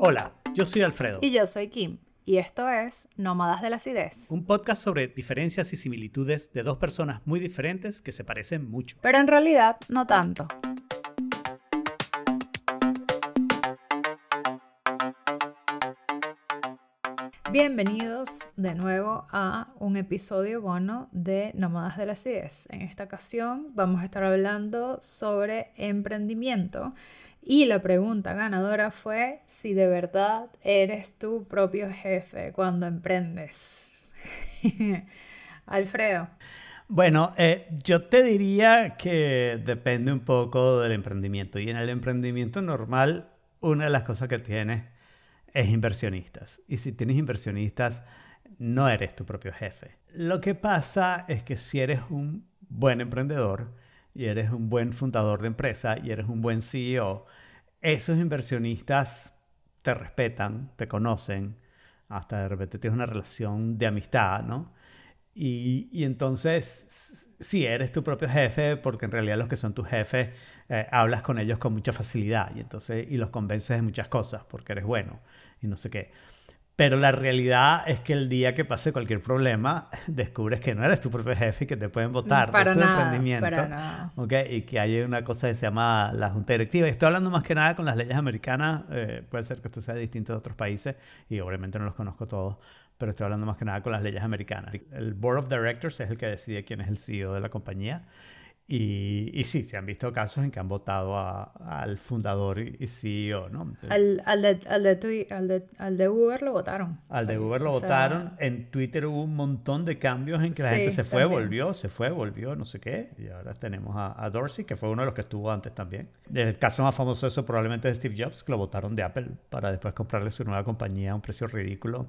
Hola, yo soy Alfredo. Y yo soy Kim. Y esto es Nómadas de la Acidez. Un podcast sobre diferencias y similitudes de dos personas muy diferentes que se parecen mucho. Pero en realidad no tanto. Bienvenidos de nuevo a un episodio bueno de Nómadas de la Acidez. En esta ocasión vamos a estar hablando sobre emprendimiento y la pregunta ganadora fue si de verdad eres tu propio jefe cuando emprendes. Alfredo. Bueno, eh, yo te diría que depende un poco del emprendimiento. Y en el emprendimiento normal, una de las cosas que tienes es inversionistas. Y si tienes inversionistas, no eres tu propio jefe. Lo que pasa es que si eres un buen emprendedor, y eres un buen fundador de empresa y eres un buen CEO, esos inversionistas te respetan, te conocen, hasta de repente tienes una relación de amistad, ¿no? Y, entonces, sí, eres tu propio jefe, porque en realidad los que son tus jefes, eh, hablas con ellos con mucha facilidad y, entonces, y los convences de muchas cosas, porque eres bueno y no sé qué. Pero la realidad es que el día que pase cualquier problema, descubres que no eres tu propio jefe y que te pueden votar para de tu nada, emprendimiento. Para nada. Y que hay una cosa que se llama la Junta Directiva. Y estoy hablando más que nada con las leyes americanas. Eh, puede ser que esto sea distinto de otros países y obviamente no los conozco todos. Pero estoy hablando más que nada con las leyes americanas. El Board of Directors es el que decide quién es el CEO de la compañía. Y, y, sí, se han visto casos en que han votado a, al fundador y, CEO, ¿no? Al, al, de, al, de, al, de, al, de, Uber lo votaron. Al de Uber lo votaron. En Twitter hubo un montón de cambios en que la gente se fue, volvió, se fue, volvió, no sé qué. Y ahora tenemos a, a, Dorsey, que fue uno de los que estuvo antes también. El caso más famoso de eso probablemente es Steve Jobs, que lo votaron de Apple para después comprarle su nueva compañía a un precio ridículo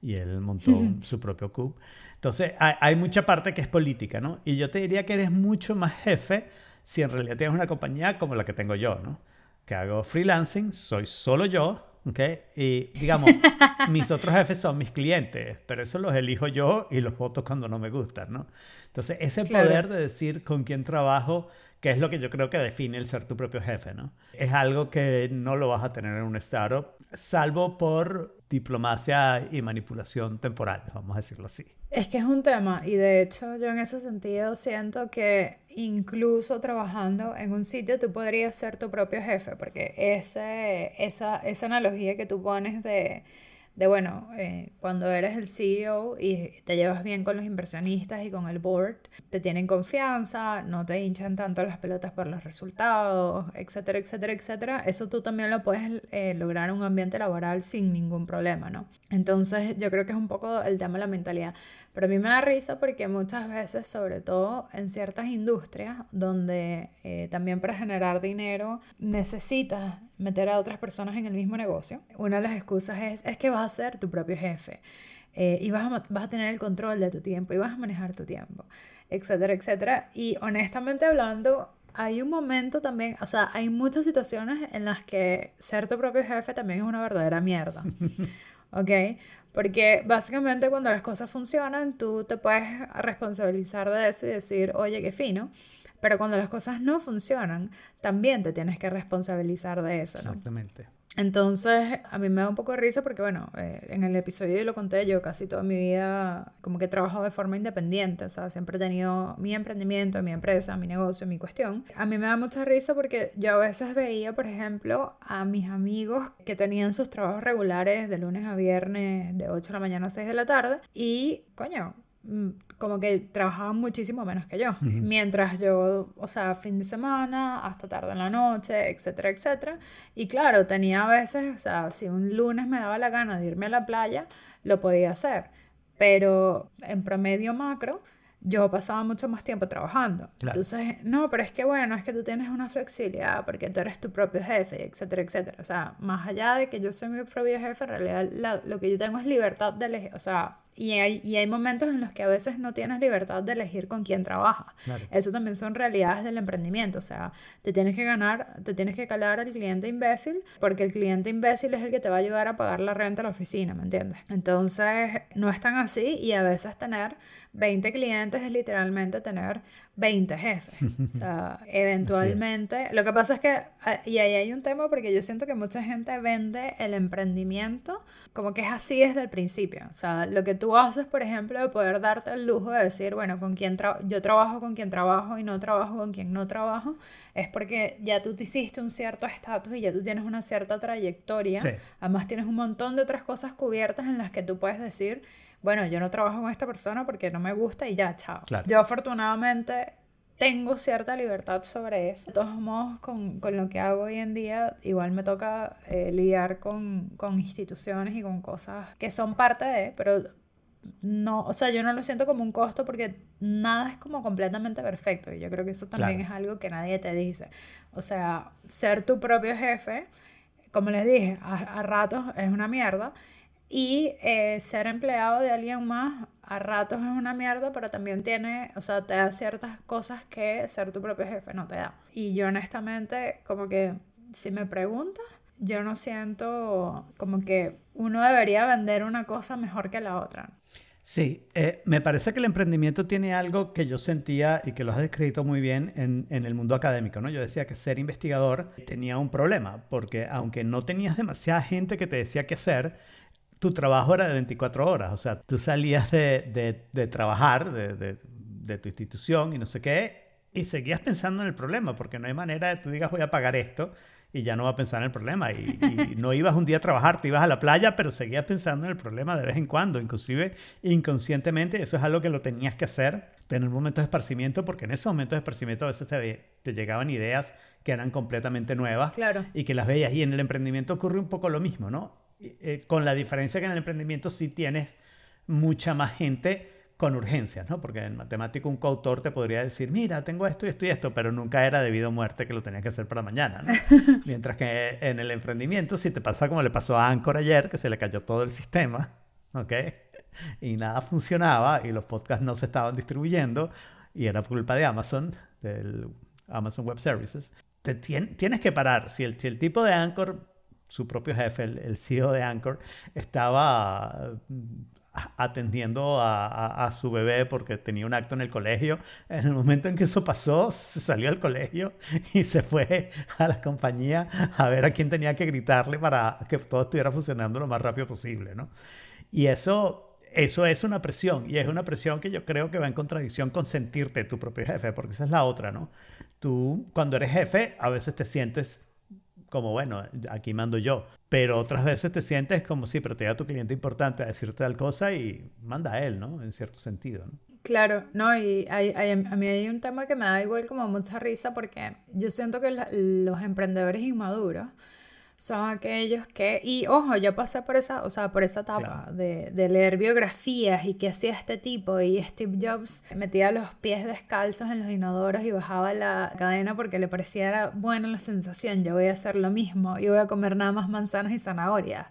y él montó su propio coup. Entonces, hay, hay, mucha parte que es política, ¿no? Y yo te diría que eres mucho más jefe si en realidad tienes una compañía como la que tengo yo, ¿no? Que hago freelancing, soy solo yo, ¿ok? Y digamos, mis otros jefes son mis clientes, pero eso los elijo yo y los voto cuando no me gustan, ¿no? Entonces, ese Claro. poder de decir con quién trabajo, que es lo que yo creo que define el ser tu propio jefe, ¿no? Es algo que no lo vas a tener en un startup, salvo por diplomacia y manipulación temporal, vamos a decirlo así. Es que es un tema y de hecho yo en ese sentido siento que incluso trabajando en un sitio tú podrías ser tu propio jefe, porque ese, esa, esa analogía que tú pones de, de bueno, eh, cuando eres el CEO y te llevas bien con los inversionistas y con el board, te tienen confianza, no te hinchan tanto las pelotas por los resultados, etcétera, etcétera, etcétera, eso tú también lo puedes eh, lograr en un ambiente laboral sin ningún problema, ¿no? Entonces yo creo que es un poco el tema de la mentalidad. Pero a mí me da risa porque muchas veces, sobre todo en ciertas industrias, donde eh, también para generar dinero necesitas meter a otras personas en el mismo negocio, una de las excusas es, es que vas a ser tu propio jefe. Eh, y vas a, vas a tener el control de tu tiempo y vas a manejar tu tiempo, etcétera, etcétera. Y honestamente hablando, hay un momento también, o sea, hay muchas situaciones en las que ser tu propio jefe también es una verdadera mierda. ¿Ok? Porque básicamente cuando las cosas funcionan, tú te puedes responsabilizar de eso y decir, oye, qué fino. Pero cuando las cosas no funcionan, también te tienes que responsabilizar de eso, ¿no? Exactamente. Entonces, a mí me da un poco de risa porque, bueno, eh, en el episodio yo lo conté, yo casi toda mi vida como que he trabajado de forma independiente, o sea, siempre he tenido mi emprendimiento, mi empresa, mi negocio, mi cuestión. A mí me da mucha risa porque yo a veces veía, por ejemplo, a mis amigos que tenían sus trabajos regulares de lunes a viernes, de 8 de la mañana a 6 de la tarde, y, coño, como que trabajaban muchísimo menos que yo. Mientras yo, o sea, fin de semana, hasta tarde en la noche, etcétera, etcétera. Y claro, tenía a veces, o sea, si un lunes me daba la gana de irme a la playa, lo podía hacer. Pero en promedio macro, yo pasaba mucho más tiempo trabajando. Claro. Entonces, no, pero es que bueno, es que tú tienes una flexibilidad porque tú eres tu propio jefe, etcétera, etcétera. O sea, más allá de que yo soy mi propio jefe, en realidad la- lo que yo tengo es libertad de elegir, o sea, y hay, y hay momentos en los que a veces no tienes libertad de elegir con quién trabajas. Claro. Eso también son realidades del emprendimiento, o sea, te tienes que ganar, te tienes que calar al cliente imbécil, porque el cliente imbécil es el que te va a ayudar a pagar la renta a la oficina, ¿me entiendes? Entonces, no es tan así y a veces tener 20 clientes es literalmente tener 20 jefes. O sea, eventualmente, lo que pasa es que, ah, y ahí hay un tema porque yo siento que mucha gente vende el emprendimiento como que es así desde el principio. O sea, lo que tú haces, por ejemplo, de poder darte el lujo de decir, bueno, con quién yo trabajo con quien trabajo y no trabajo con quien no trabajo, es porque ya tú te hiciste un cierto estatus y ya tú tienes una cierta trayectoria. Además, tienes un montón de otras cosas cubiertas en las que tú puedes decir, bueno, yo no trabajo con esta persona porque no me gusta y ya, chao. Yo afortunadamente tengo cierta libertad sobre eso. De todos modos, con, con lo que hago hoy en día, igual me toca eh, lidiar con, con instituciones y con cosas que son parte de, pero no, o sea, yo no lo siento como un costo porque nada es como completamente perfecto y yo creo que eso también es algo que nadie te dice. O sea, ser tu propio jefe, como les dije, a, a ratos es una mierda y eh, ser empleado de alguien más a ratos es una mierda, pero también tiene, o sea, te da ciertas cosas que ser tu propio jefe no te da. Y yo honestamente, como que si me preguntas, yo no siento como que uno debería vender una cosa mejor que la otra. Sí, eh, me parece que el emprendimiento tiene algo que yo sentía y que lo has descrito muy bien en, en, el mundo académico, ¿no? Yo decía que ser investigador tenía un problema, porque aunque no tenías demasiada gente que te decía qué hacer, tu trabajo era de 24 horas, o sea, tú salías de, de, trabajar, de, de, tu institución y no sé qué, y seguías pensando en el problema, porque no hay manera de tú digas voy a pagar esto y ya no va a pensar en el problema. Y, no ibas un día a trabajar, te ibas a la playa, pero seguías pensando en el problema de vez en cuando, inclusive inconscientemente, eso es algo que lo tenías que hacer, tener momentos de esparcimiento, porque en esos momentos de esparcimiento a veces te, te llegaban ideas que eran completamente nuevas claro. y que las veías. Y en el emprendimiento ocurre un poco lo mismo, ¿no? Eh, con la diferencia que en el emprendimiento sí tienes mucha más gente con urgencias, ¿no? Porque en matemático un coautor te podría decir, mira, tengo esto y esto y esto, pero nunca era debido a muerte que lo tenías que hacer para mañana, ¿no? Mientras que en el emprendimiento, si te pasa como le pasó a Anchor ayer, que se le cayó todo el sistema, ¿ok? Y nada funcionaba y los podcasts no se estaban distribuyendo y era culpa de Amazon, del Amazon Web Services, te tienes que parar. Si el, si el tipo de Anchor su propio jefe, el, CEO de Anchor, estaba atendiendo a, su bebé porque tenía un acto en el colegio. En el momento en que eso pasó, salió del colegio y se fue a la compañía a ver a quién tenía que gritarle para que todo estuviera funcionando lo más rápido posible, ¿no? Y eso, eso es una presión y es una presión que yo creo que va en contradicción con sentirte tu propio jefe, porque esa es la otra, ¿no? Tú, cuando eres jefe, a veces te sientes como, bueno, aquí mando yo. Pero otras veces te sientes como, sí, pero te da tu cliente importante a decirte tal cosa y manda a él, ¿no? En cierto sentido. Claro, no, y hay, a mí hay un tema que me da igual como mucha risa porque yo siento que los emprendedores inmaduros son aquellos que, y ojo, yo pasé por esa, o sea, por esa etapa de, de, leer biografías y qué hacía este tipo y Steve Jobs metía los pies descalzos en los inodoros y bajaba la cadena porque le parecía buena la sensación, yo voy a hacer lo mismo y voy a comer nada más manzanas y zanahorias.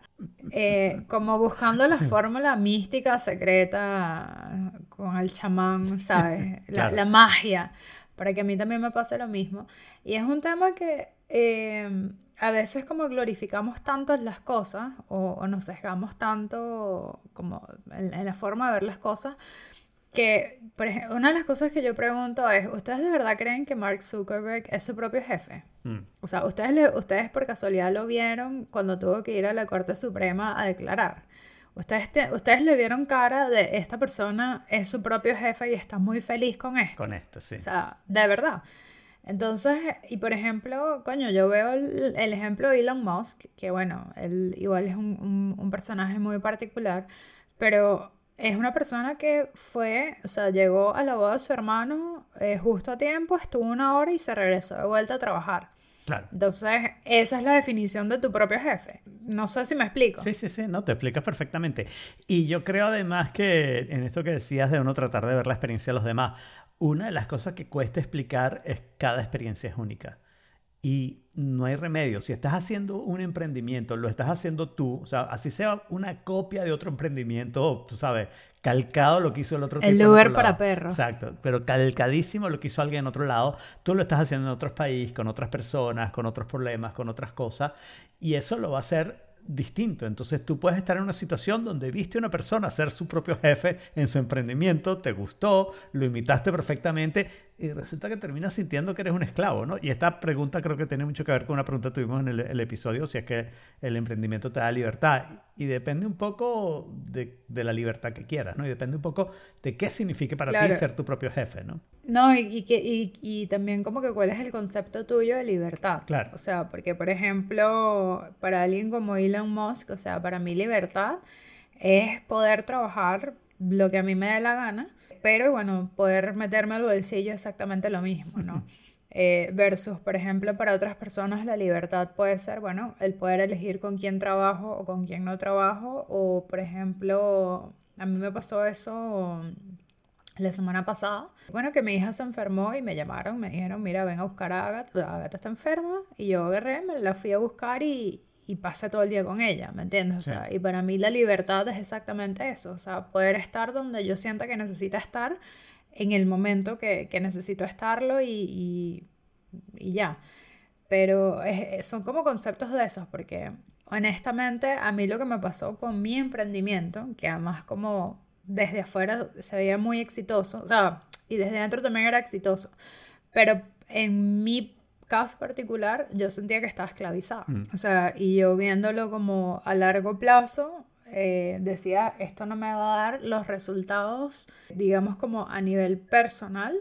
Eh, como buscando la fórmula mística secreta con el chamán, ¿sabes? La, la, magia, para que a mí también me pase lo mismo. Y es un tema que... Eh, a veces como glorificamos tanto las cosas o, nos sesgamos tanto como en, la forma de ver las cosas que, por ejemplo, una de las cosas que yo pregunto es, ¿ustedes de verdad creen que Mark Zuckerberg es su propio jefe? Mm. O sea, ¿ustedes, le, ¿ustedes por casualidad lo vieron cuando tuvo que ir a la Corte Suprema a declarar? ¿Ustedes, ustedes le vieron cara de esta persona es su propio jefe y está muy feliz con esto? Con esto, sí. O sea, de verdad. Entonces, y por ejemplo, coño, yo veo el, ejemplo de Elon Musk, que bueno, él igual es un, un, personaje muy particular, pero es una persona que fue, o sea, llegó a la boda de su hermano eh, justo a tiempo, estuvo una hora y se regresó de vuelta a trabajar. Claro. Entonces, esa es la definición de tu propio jefe. No sé si me explico. Sí, sí, sí, no, te explicas perfectamente. Y yo creo además que en esto que decías de uno tratar de ver la experiencia de los demás, una de las cosas que cuesta explicar es cada experiencia es única. Y no hay remedio. Si estás haciendo un emprendimiento, lo estás haciendo tú, o sea, así sea una copia de otro emprendimiento, tú sabes, calcado lo que hizo el otro El Uber para perros. Exacto, pero calcadísimo lo que hizo alguien en otro lado, tú lo estás haciendo en otros países, con otras personas, con otros problemas, con otras cosas, y eso lo va a hacer distinto. Entonces tú puedes estar en una situación donde viste a una persona ser su propio jefe en su emprendimiento, te gustó, lo imitaste perfectamente y resulta que terminas sintiendo que eres un esclavo, ¿no? Y esta pregunta creo que tiene mucho que ver con una pregunta que tuvimos en el, episodio, si es que el emprendimiento te da libertad. Y depende un poco de, la libertad que quieras, ¿no? Y depende un poco de qué signifique para ti ser tu propio jefe, ¿no? No, y, que, y, y, también como que cuál es el concepto tuyo de libertad. Claro. O sea, porque por ejemplo, para alguien como Elon Musk, o sea, para mí libertad es poder trabajar lo que a mí me dé la gana, pero bueno, poder meterme al bolsillo exactamente lo mismo, ¿no? Eh, versus, por ejemplo, para otras personas la libertad puede ser, bueno, el poder elegir con quién trabajo o con quién no trabajo, o por ejemplo, a mí me pasó eso la semana pasada. Bueno, que mi hija se enfermó y me llamaron, me dijeron, mira, ven a buscar a Agatha, Agatha está enferma, y yo agarré, me la fui a buscar y, y pasé todo el día con ella, ¿me entiendes? O sea, y para mí la libertad es exactamente eso, o sea, poder estar donde yo sienta que necesita estar en el momento que, que necesito estarlo y, y, y ya. Pero son como conceptos de esos, porque honestamente a mí lo que me pasó con mi emprendimiento, que además como desde afuera se veía muy exitoso, o sea, y desde dentro también era exitoso, pero en mi caso particular yo sentía que estaba esclavizada, mm. o sea, y yo viéndolo como a largo plazo, eh, decía, esto no me va a dar los resultados, digamos como a nivel personal,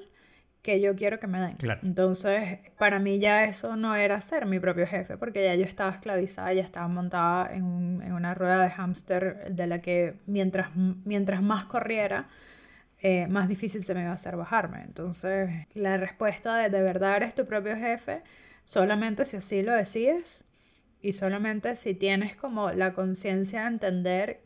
que yo quiero que me den. Entonces, para mí ya eso no era ser mi propio jefe, porque ya yo estaba esclavizada, ya estaba montada en, una rueda de hámster de la que mientras, mientras más corriera, eh, más difícil se me iba a hacer bajarme. Entonces, la respuesta de de verdad eres tu propio jefe, solamente si así lo decides y solamente si tienes como la conciencia de entender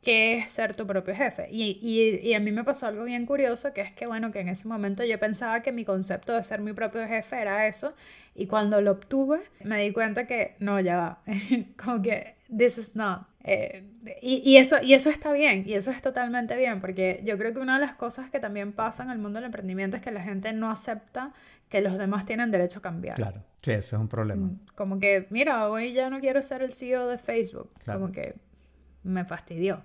qué es ser tu propio jefe. Y, y, a mí me pasó algo bien curioso, que es que, bueno, que en ese momento yo pensaba que mi concepto de ser mi propio jefe era eso, y cuando lo obtuve, me di cuenta que no, ya va, como que this is not. Eh, y, y, eso, y eso está bien, y eso es totalmente bien, porque yo creo que una de las cosas que también pasa en el mundo del emprendimiento es que la gente no acepta que los demás tienen derecho a cambiar. Claro, sí, eso es un problema. Mm, como que, mira, hoy ya no quiero ser el CEO de Facebook, como que me fastidió.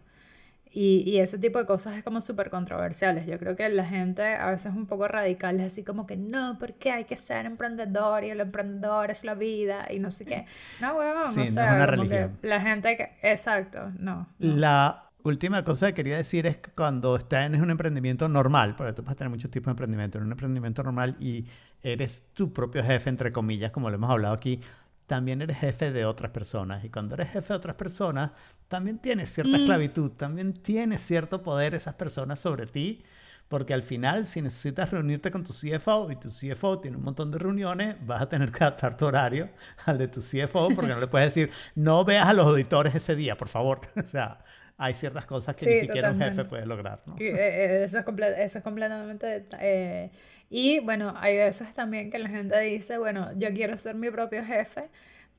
Y, y, ese tipo de cosas es como súper controversiales. Yo creo que la gente a veces es un poco radical, es así como que no, porque hay que ser emprendedor y el emprendedor es la vida y no sé qué. No, huevón, sí, no, sé, una religión. la gente que... Exacto, no, La última cosa que quería decir es que cuando estás en un emprendimiento normal, porque tú puedes tener muchos tipos de emprendimiento, en un emprendimiento normal y eres tu propio jefe, entre comillas, como lo hemos hablado aquí, también eres jefe de otras personas. Y cuando eres jefe de otras personas, también tienes cierta mm. esclavitud, también tienes cierto poder esas personas sobre ti. Porque al final, si necesitas reunirte con tu CFO y tu CFO tiene un montón de reuniones, vas a tener que adaptar tu horario al de tu CFO porque no le puedes decir, no veas a los auditores ese día, por favor. o sea, hay ciertas cosas que ni siquiera un jefe puede lograr. ¿no? Eh, eh, eso, es eso es completamente... Eh, y bueno, hay veces también que la gente dice, bueno, yo quiero ser mi propio jefe,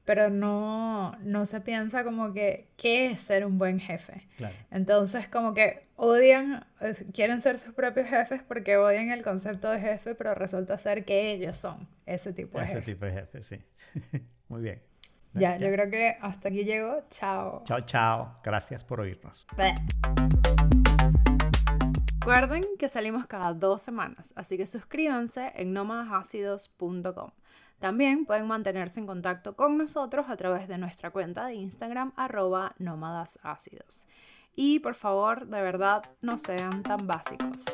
pero no, no se piensa como que, ¿qué es ser un buen jefe? Entonces, como que odian, quieren ser sus propios jefes porque odian el concepto de jefe, pero resulta ser que ellos son ese tipo de jefe. Ese tipo de jefe, sí. Muy bien. Ya, yo creo que hasta aquí llego. Chao. Chao, chao. Gracias por oírnos. Recuerden que salimos cada dos semanas, así que suscríbanse en nómadasácidos.com. También pueden mantenerse en contacto con nosotros a través de nuestra cuenta de Instagram arroba nómadasácidos. Y por favor, de verdad, no sean tan básicos.